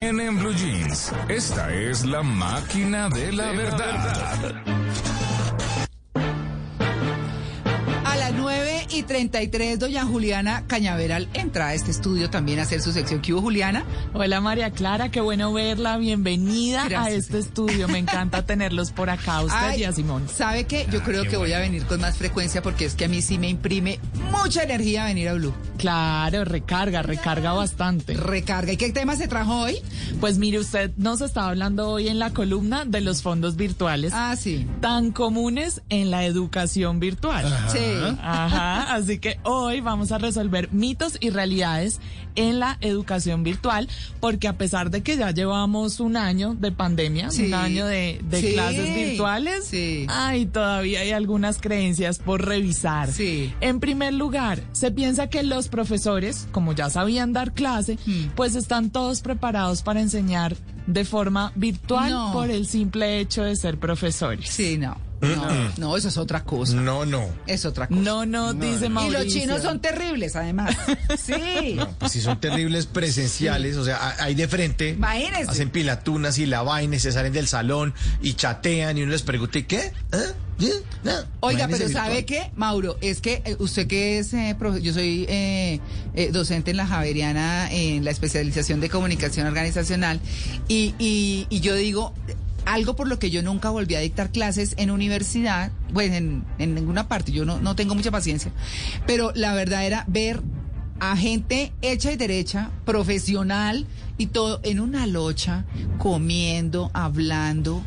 En, Blue Jeans, esta es la máquina de la verdad. Y 33, doña Juliana Cañaveral entra a este estudio también a hacer su sección. ¿Qué hubo, Juliana? Hola María Clara, qué bueno verla. Bienvenida a este estudio. Me encanta tenerlos por acá, usted Ay, y a Simón. ¿Sabe qué? Yo creo que voy a venir con más frecuencia porque es que a mí sí me imprime mucha energía venir a Blue. Claro, recarga, recarga bastante. Recarga. ¿Y qué tema se trajo hoy? Pues mire, usted nos está hablando hoy en la columna de los fondos virtuales Ah, sí. tan comunes en la educación virtual. Sí. Ajá, así que hoy vamos a resolver mitos y realidades en la educación virtual, porque a pesar de que ya llevamos un año de pandemia, Sí. un año de, de Sí. clases virtuales, Sí. ay, todavía hay algunas creencias por revisar. En primer lugar, se piensa que los profesores, como ya sabían dar clase, Hmm. pues están todos preparados para enseñar de forma virtual No. por el simple hecho de ser profesores. Sí, no. No, no, eso es otra cosa. No, no. Es otra cosa. No, no, dice y Mauricio. los chinos son terribles, además. Sí. Pues si son terribles presenciales, o sea, ahí de frente. Imagínese. Hacen pilatunas y la vaina y se salen del salón y chatean y uno les pregunta, ¿y qué? ¿Ah? ¿Sí? No. Oiga, Imagínese pero ¿sabe qué, Mauro? Es que eh, usted que es, eh, profe- yo soy eh, eh, docente en la Javeriana en la especialización de comunicación organizacional y, y, y yo digo, algo por lo que yo nunca volví a dictar clases en universidad, pues en, en ninguna parte, yo no, no tengo mucha paciencia, pero la verdad era ver a gente hecha y derecha, profesional y todo en una locha, comiendo, hablando,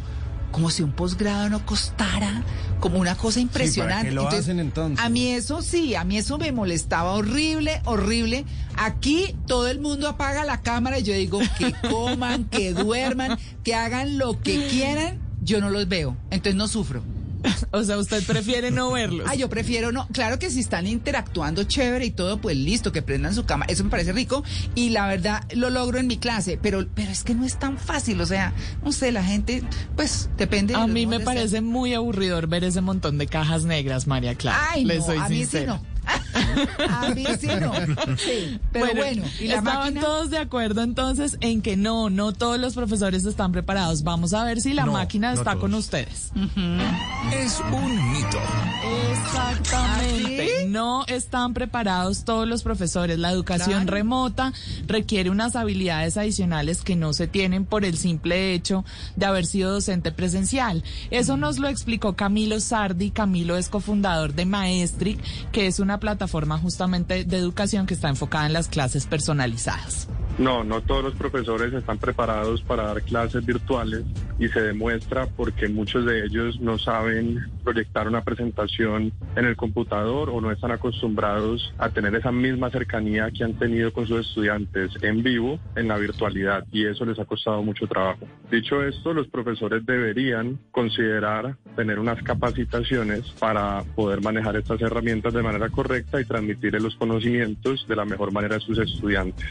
como si un posgrado no costara, como una cosa impresionante. qué lo hacen entonces? A mí eso sí, a mí eso me molestaba horrible, horrible. Aquí todo el mundo apaga la cámara y yo digo que coman, que duerman, que hagan lo que quieran, yo no los veo, entonces no sufro. O sea, usted prefiere no verlos. Ah, yo prefiero no. Claro que si están interactuando chévere y todo, pues listo, que prendan su cama. Eso me parece rico y la verdad lo logro en mi clase, pero, pero es que no es tan fácil. O sea, no sé, la gente, pues depende. de a los mí me de parece muy aburridor ver ese montón de cajas negras, María Clara. Ay, no, soy a mí sí no. A mí sí no. Sí, pero bueno, y la estaban máquina. todos de acuerdo entonces en que no, no todos los profesores están preparados. Vamos a ver si la No, máquina no está con ustedes. Es un mito. Exactamente. ¿Ah, sí? No están preparados todos los profesores. La educación Claro. remota requiere unas habilidades adicionales que no se tienen por el simple hecho de haber sido docente presencial. Eso nos lo explicó Camilo Sardi. Camilo es cofundador de Maestric, que es una plataforma justamente de educación que está enfocada en las clases personalizadas. No, no todos los profesores están preparados para dar clases virtuales y se demuestra porque muchos de ellos no saben proyectar una presentación en el computador o no están acostumbrados a tener esa misma cercanía que han tenido con sus estudiantes en vivo en la virtualidad y eso les ha costado mucho trabajo. Dicho esto, los profesores deberían considerar tener unas capacitaciones para poder manejar estas herramientas de manera correcta y transmitir los conocimientos de la mejor manera a sus estudiantes.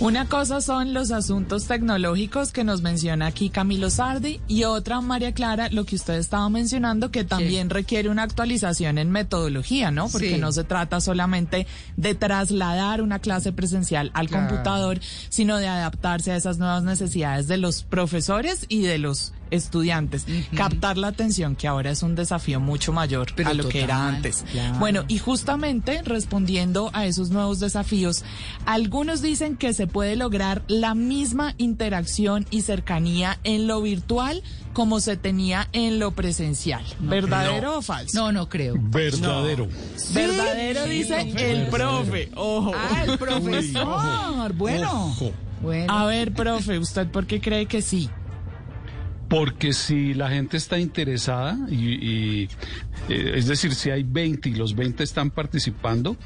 Una cosa son los asuntos tecnológicos que nos menciona aquí Camilo Sardi y otra, María Clara, lo que usted estaba mencionando, que también requiere una actualización en metodología, ¿no? Porque Sí. no se trata solamente de trasladar una clase presencial al Claro. computador, sino de adaptarse a esas nuevas necesidades de los profesores y de los estudiantes. Captar la atención, que ahora es un desafío mucho mayor Pero a lo que era antes. claro. Bueno, y justamente respondiendo a esos nuevos desafíos, algunos dicen que se puede lograr la misma interacción y cercanía en lo virtual como se tenía en lo presencial. ¿Verdadero o falso? No, no creo. Verdadero. Verdadero dice el profe. Ojo. Ah, el profesor. Bueno. Ojo. Bueno. A ver, profe, ¿usted por qué cree que sí? Porque si la gente está interesada, y, y, eh, es decir, si hay 20 y los 20 están participando,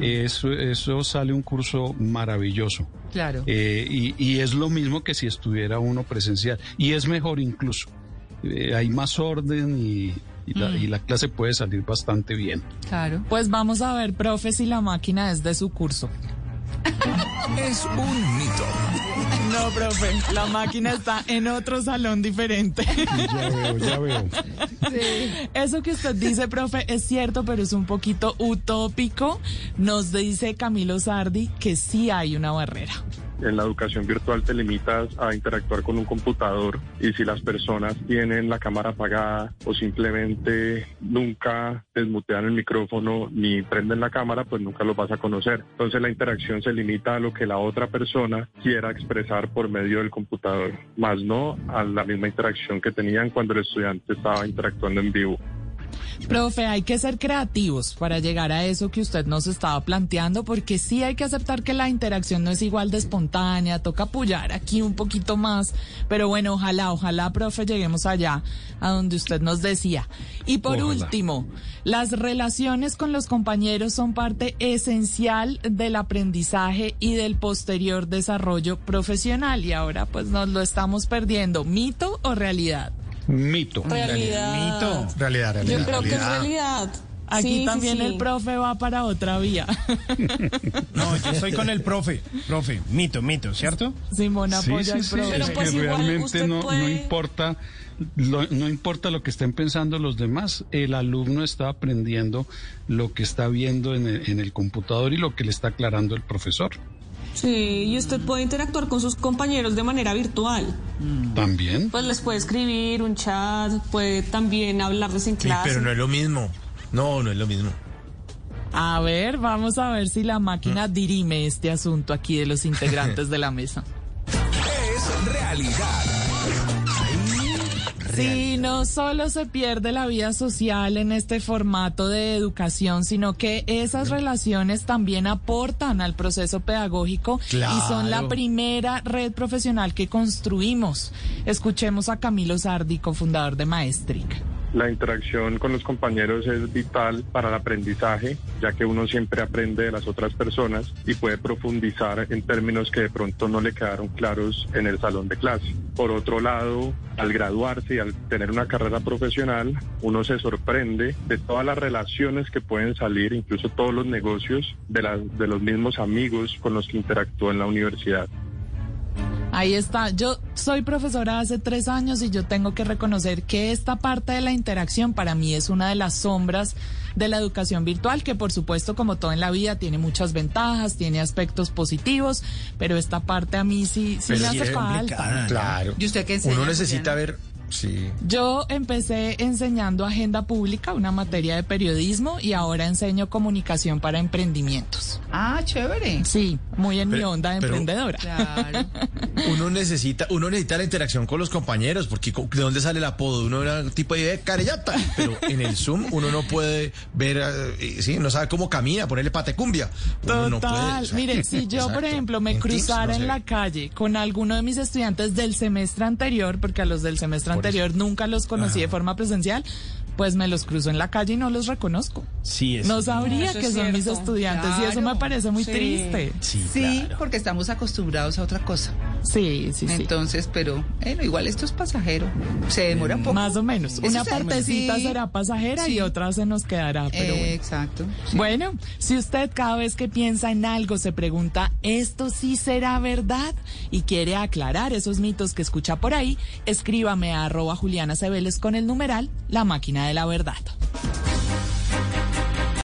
eso, eso sale un curso maravilloso. Claro. Eh, y, y es lo mismo que si estuviera uno presencial. Y es mejor incluso. Eh, hay más orden y, y la, y la clase puede salir bastante bien. Claro. Pues vamos a ver, profe, si la máquina es de su curso. Es un mito. No, profe, la máquina está en otro salón diferente. Ya veo, ya veo. Eso que usted dice, profe, es cierto, pero es un poquito utópico. Nos dice Camilo Sardi que sí hay una barrera. En la educación virtual te limitas a interactuar con un computador y si las personas tienen la cámara apagada o simplemente nunca desmutean el micrófono ni prenden la cámara, pues nunca los vas a conocer. Entonces la interacción se limita a lo que la otra persona quiera expresar por medio del computador, más no a la misma interacción que tenían cuando el estudiante estaba interactuando en vivo. Profe, hay que ser creativos para llegar a eso que usted nos estaba planteando, porque sí hay que aceptar que la interacción no es igual de espontánea, toca apoyar aquí un poquito más, pero bueno, ojalá, ojalá, profe, lleguemos allá, a donde usted nos decía. Y por último, las relaciones con los compañeros son parte esencial del aprendizaje y del posterior desarrollo profesional, y ahora pues nos lo estamos perdiendo, mito o realidad. Mito. Realidad. Mito. Realidad, realidad. Yo creo que es realidad. realidad. Aquí Sí, también sí. el profe va para otra vía. No, yo estoy con el profe. Profe, mito, mito, ¿cierto? Simón Sí, apoya sí, al sí, profe. Pero es pues que igual realmente usted no, puede- no importa lo, no importa lo que estén pensando los demás, el alumno está aprendiendo lo que está viendo en el, en el computador y lo que le está aclarando el profesor. Sí, y usted puede interactuar con sus compañeros de manera virtual. También. Pues les puede escribir un chat, puede también hablarles en Sí, clase. pero no es lo mismo. No, no es lo mismo. A ver, vamos a ver si la máquina dirime este asunto aquí de los integrantes de la mesa. Es realidad. Sí, no solo se pierde la vida social en este formato de educación, sino que esas relaciones también aportan al proceso pedagógico y son la primera red profesional que construimos. Escuchemos a Camilo Sardi, cofundador de Maestric. La interacción con los compañeros es vital para el aprendizaje, ya que uno siempre aprende de las otras personas y puede profundizar en términos que de pronto no le quedaron claros en el salón de clase. Por otro lado, al graduarse y al tener una carrera profesional, uno se sorprende de todas las relaciones que pueden salir, incluso todos los negocios de, de los mismos amigos con los que interactúa en la universidad. Ahí está. Yo soy profesora hace tres años y yo tengo que reconocer que esta parte de la interacción para mí es una de las sombras de la educación virtual, que por supuesto, como todo en la vida, tiene muchas ventajas, tiene aspectos positivos, pero esta parte a mí sí, sí Pero me sí hace falta. Claro. ¿Y usted qué enseña, Uno necesita ver. Sí. Yo empecé enseñando agenda pública, una materia de periodismo, y ahora enseño comunicación para emprendimientos. Ah, chévere. Sí, muy en mi onda de pero- emprendedora. Claro. Uno necesita, uno necesita la interacción con los compañeros, porque ¿de dónde sale el apodo? Uno era un tipo de carellata, pero en el Zoom uno no puede ver, eh, sí, no sabe cómo camina, ponerle patecumbia. Uno no puede, Total. o sea, Mire, si yo, por ejemplo, me En cruzara no en ve. la calle con alguno de mis estudiantes del semestre anterior, porque a los del semestre Por anterior nunca los conocí de forma presencial, pues me los cruzo en la calle y no los reconozco. Sí, es. No sabría que son mis estudiantes y eso me parece muy Sí. triste. Sí, Sí, claro. porque estamos acostumbrados a otra cosa. Sí, sí, sí. Entonces, pero bueno, igual esto es pasajero. Se demora un poco. Más o menos. Eso Una partecita sí. será pasajera y otra se nos quedará, pero Eh, bueno. Exacto. sí. Bueno, si usted cada vez que piensa en algo se pregunta, ¿esto sí será verdad? Y quiere aclarar esos mitos que escucha por ahí, escríbame a arroba Juliana Cebeles con el numeral La Máquina de la Verdad.